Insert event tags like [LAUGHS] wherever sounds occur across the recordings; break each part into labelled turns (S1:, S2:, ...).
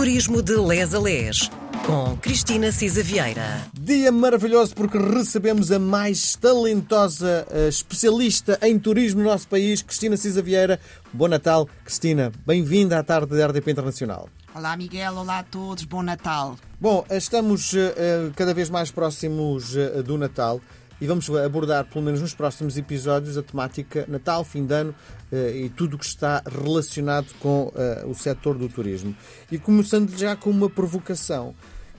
S1: Turismo de Les a Les, com Cristina Cisa Vieira.
S2: Dia maravilhoso porque recebemos a mais talentosa uh, especialista em turismo no nosso país, Cristina Cisa Vieira. Bom Natal, Cristina. Bem-vinda à tarde da RDP Internacional.
S3: Olá, Miguel. Olá a todos. Bom Natal.
S2: Bom, estamos uh, cada vez mais próximos uh, do Natal e vamos abordar, pelo menos nos próximos episódios, a temática Natal, fim de ano eh, e tudo o que está relacionado com eh, o setor do turismo. E começando já com uma provocação.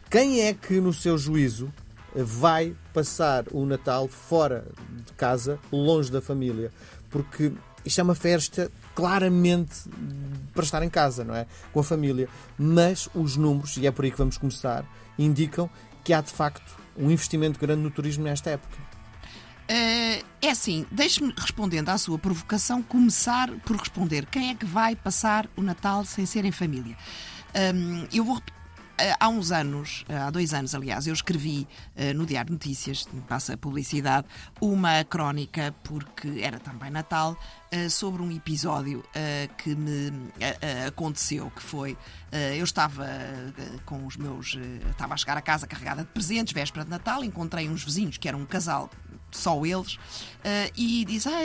S2: Quem é que, no seu juízo, vai passar o Natal fora de casa, longe da família? Porque isto é uma festa claramente para estar em casa, não é? Com a família. Mas os números, e é por aí que vamos começar, indicam que há de facto um investimento grande no turismo nesta época.
S3: Uh, é assim, deixe-me, respondendo à sua provocação, começar por responder quem é que vai passar o Natal sem ser em família. Um, eu vou repetir há uns anos, eh, há dois anos, aliás, eu escrevi uh, no Diário Notícias, passa publicidade, uma crónica, porque era também Natal, sobre um episódio que me aconteceu, que foi, eu estava com os meus, estava a chegar a casa carregada de presentes, véspera de Natal, encontrei uns vizinhos que eram um casal só eles, uh, e diz: Ah,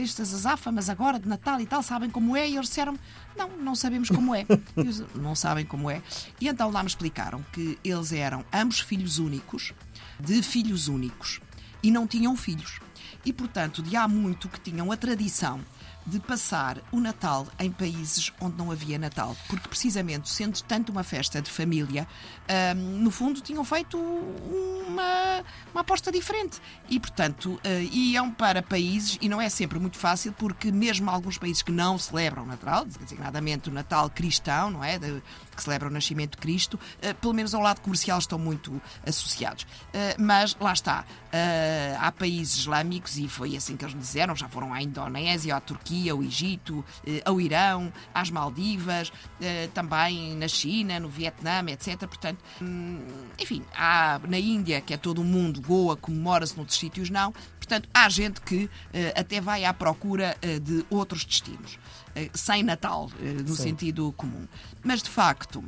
S3: estas azáfamas agora de Natal e tal, sabem como é? E eles disseram: Não, não sabemos como é. [LAUGHS] Eles, não sabem como é. E então lá me explicaram que eles eram ambos filhos únicos, de filhos únicos, e não tinham filhos. E portanto, de há muito que tinham a tradição de passar o Natal em países onde não havia Natal, porque precisamente sendo tanto uma festa de família, um, no fundo tinham feito uma, uma aposta diferente e, portanto, uh, iam para países, e não é sempre muito fácil, porque mesmo alguns países que não celebram o Natal, designadamente o Natal cristão, não é? De, que celebram o nascimento de Cristo, uh, pelo menos ao lado comercial estão muito associados. Uh, mas lá está, há países islâmicos, e foi assim que eles disseram, já foram à Indonésia, à Turquia Ao Egito, eh, ao Irão, às Maldivas, eh, também na China, no Vietnã, etc. Portanto, hum, enfim, há na Índia, que é todo o mundo, Goa, comemora-se noutros sítios não. Portanto, há gente que eh, até vai à procura de outros destinos, sem Natal, no Sim. sentido comum. Mas, de facto,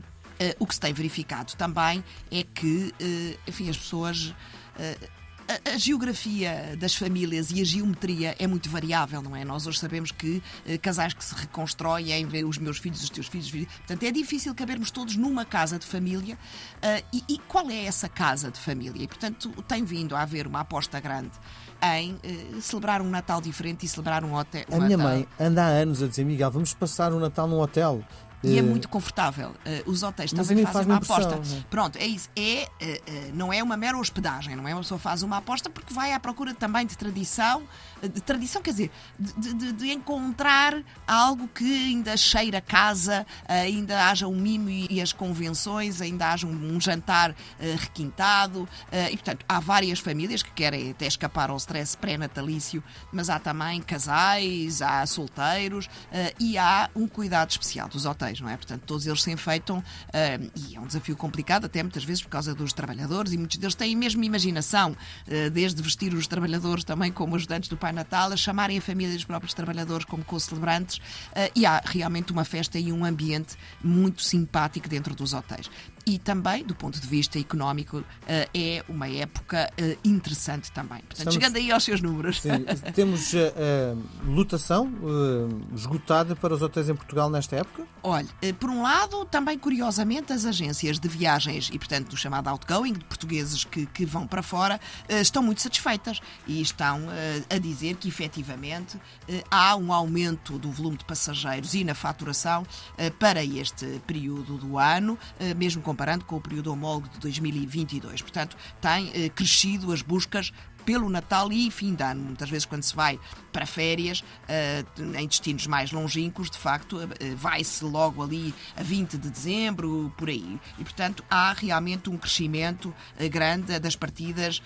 S3: o que se tem verificado também é que, enfim, as pessoas a, a, geografia das famílias e a geometria é muito variável, não é? Nós hoje sabemos que uh, casais que se reconstroem, os meus filhos, os teus filhos. Portanto, é difícil cabermos todos numa casa de família. Uh, e, e, qual é essa casa de família? E, portanto, tem vindo a haver uma aposta grande em uh, celebrar um Natal diferente e celebrar um hotel.
S2: Um a minha mãe anda há anos a dizer, Miguel, vamos passar o Natal num hotel.
S3: E é muito confortável. Uh, os hotéis Mas também fazem uma aposta. Né? Pronto, é isso. É, uh, não é uma mera hospedagem, não é? Uma pessoa faz uma aposta porque vai à procura também de tradição, de tradição, quer dizer, de, de, de encontrar algo que ainda cheira a casa, ainda haja um mimo e, as convenções, ainda haja um jantar requintado. e, portanto, há várias famílias que querem até escapar ao stress pré-natalício, mas há também casais, há solteiros e há um cuidado especial dos hotéis não é? Portanto, todos eles se enfeitam uh, e é um desafio complicado, até muitas vezes por causa dos trabalhadores, e muitos deles têm mesmo imaginação, uh, desde vestir os trabalhadores também como ajudantes do Pai Natal, a chamarem a família dos próprios trabalhadores como co-celebrantes, uh, e há realmente uma festa e um ambiente muito simpático dentro dos hotéis e também, do ponto de vista económico, eh, é uma época eh, interessante também. Portanto, Estamos... chegando aí aos seus números.
S2: Sim, temos uh, lotação uh, esgotada para os hotéis em Portugal nesta época?
S3: Olha, por um lado, também curiosamente, as agências de viagens e, portanto, do chamado outgoing, de portugueses que, que vão para fora, estão muito satisfeitas e estão a dizer que, efetivamente, há um aumento do volume de passageiros e na faturação para este período do ano, mesmo com comparando com o período homólogo de 2022. Portanto, eh, crescido as buscas pelo Natal e fim de ano. Muitas vezes, quando se vai para férias, uh, em destinos mais longínquos, de facto, uh, vai-se logo ali a 20 de dezembro, por aí. E, portanto, há realmente um crescimento uh, grande das partidas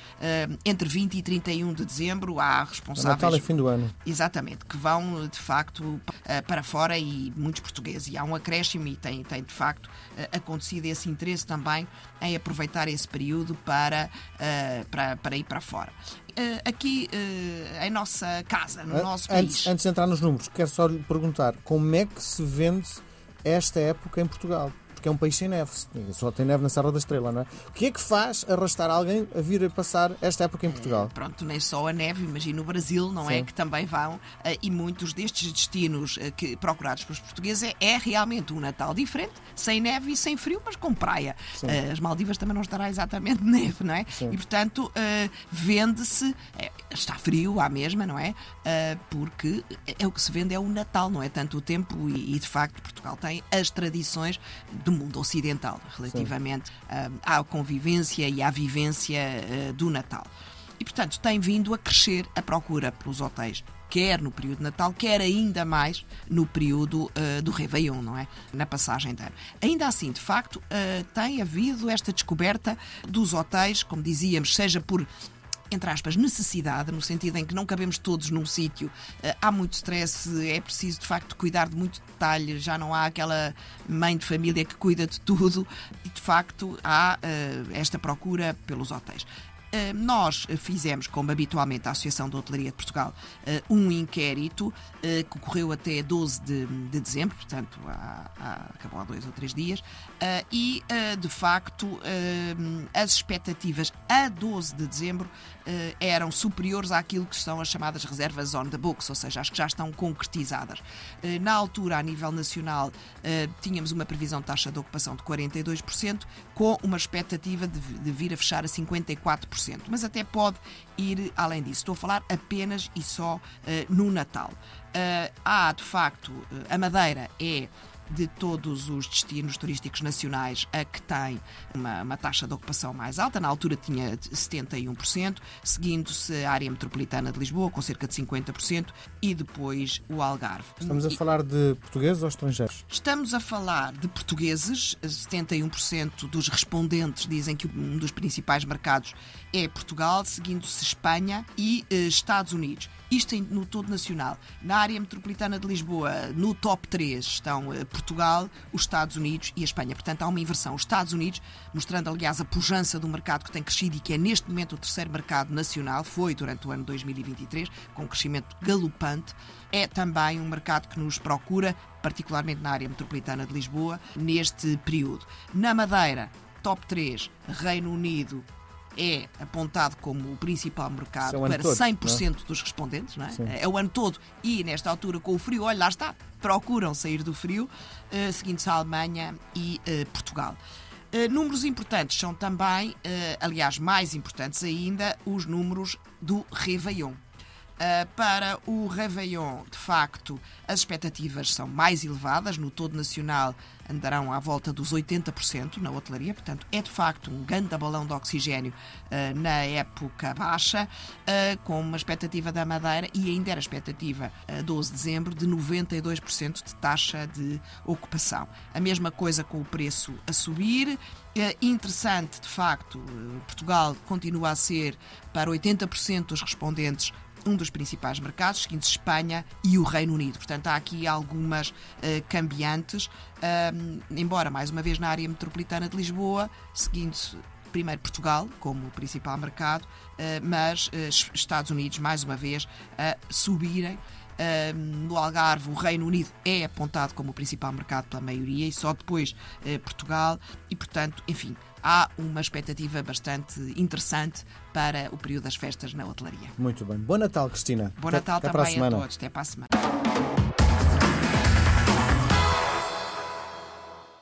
S3: entre 20 e 31 de dezembro. Há responsáveis.
S2: Natal é fim do ano.
S3: Exatamente, que vão, de facto, para fora e muitos portugueses. E há um acréscimo e tem, tem de facto, acontecido esse interesse também em aproveitar esse período para, para, para ir para fora. Uh, aqui uh, em nossa casa, no nosso país.
S2: Antes, antes de entrar nos números, quero só lhe perguntar como é que se vende esta época em Portugal? Porque é um país sem neve. Só tem neve na Serra da Estrela, não é? O que é que faz arrastar alguém a vir a passar esta época em Portugal?
S3: Pronto, nem só a neve, imagino o Brasil, não é?
S2: Sim.
S3: Que também vão, eh, e muitos destes destinos eh, que, procurados pelos portugueses é, é realmente um Natal diferente, sem neve e sem frio, mas com praia. Eh, As Maldivas também não estará exatamente [LAUGHS] neve, não é? E portanto, vende-se, está frio à mesma, não é? Porque é o que se vende é o Natal, não é? Tanto o tempo e, e, de facto Portugal tem as tradições do mundo ocidental relativamente eh, à convivência e à vivência eh, do Natal. E, portanto, tem vindo a crescer a procura pelos hotéis, quer no período de Natal, quer ainda mais no período eh, do Réveillon, não é? Na passagem de ano. Ainda assim, de facto, eh, tem havido esta descoberta dos hotéis, como dizíamos, seja por entre aspas, necessidade, no sentido em que não cabemos todos num sítio, eh, há muito stress, é preciso de facto cuidar de muito detalhe, já não há aquela mãe de família que cuida de tudo e de facto há eh, esta procura pelos hotéis. Eh, Nós fizemos, como habitualmente a Associação de Hotelaria de Portugal, eh, um inquérito eh, que ocorreu até 12 de, de dezembro, portanto, há, há- acabou há dois ou três dias, e de facto as expectativas a 12 de dezembro eram superiores àquilo que são as chamadas reservas on the books, ou seja, as que já estão concretizadas. Na altura, a nível nacional, tínhamos uma previsão de taxa de ocupação de 42%, com uma expectativa de, de vir a fechar a 54%. Mas até pode ir além disso. Estou a falar apenas e só eh, no Natal. Eh, há, de facto, eh, a Madeira é de todos os destinos turísticos nacionais a que tem uma, uma taxa de ocupação mais alta. Na altura tinha 71%, seguindo-se a área metropolitana de Lisboa, com cerca de 50%, e depois o Algarve.
S2: Estamos a falar de portugueses ou estrangeiros?
S3: Estamos a falar de portugueses, 71% dos respondentes dizem que um dos principais mercados é Portugal, seguindo-se Espanha e eh, Estados Unidos. Isto no todo nacional. Na área metropolitana de Lisboa, no top 3 estão eh, Portugal, os Estados Unidos e a Espanha. Portanto, há uma inversão. Os Estados Unidos, mostrando aliás a pujança do mercado que tem crescido e que é neste momento o terceiro mercado nacional, foi durante o ano 2023, com um crescimento galopante, é também um mercado que nos procura, particularmente na área metropolitana de Lisboa, neste período. Na Madeira, top 3, Reino Unido é apontado como o principal mercado
S2: é
S3: para
S2: todo,
S3: 100% dos respondentes, não é? É o ano todo e nesta altura com o frio, olha, lá está, procuram sair do frio, eh, seguindo-se a Alemanha e eh, Portugal. Eh, números importantes são também, aliás, mais importantes ainda, os números do Réveillon. Uh, para o Réveillon, de facto, as expectativas são mais elevadas. No todo nacional andarão à volta dos 80% na hotelaria, portanto, é de facto um grande balão de oxigênio uh, na época baixa, uh, com uma expectativa da Madeira e ainda era expectativa, a 12 de dezembro, de 92% de taxa de ocupação. A mesma coisa com o preço a subir. Interessante, de facto, Portugal continua a ser, para 80% dos respondentes, um dos principais mercados, seguindo Espanha e o Reino Unido. Portanto, há aqui algumas eh, cambiantes, ahm, embora, mais uma vez, na área metropolitana de Lisboa, seguindo-se primeiro Portugal como principal mercado, eh, mas eh, es- Estados Unidos, mais uma vez, a subirem. No Algarve, o Reino Unido é apontado como o principal mercado pela maioria e só depois eh, Portugal. E, portanto, enfim, há uma expectativa bastante interessante para o período das festas na hotelaria.
S2: Muito bem. Bom Natal, Cristina.
S3: Bom
S2: Até-
S3: Natal
S2: até
S3: também a todos. Até para a semana.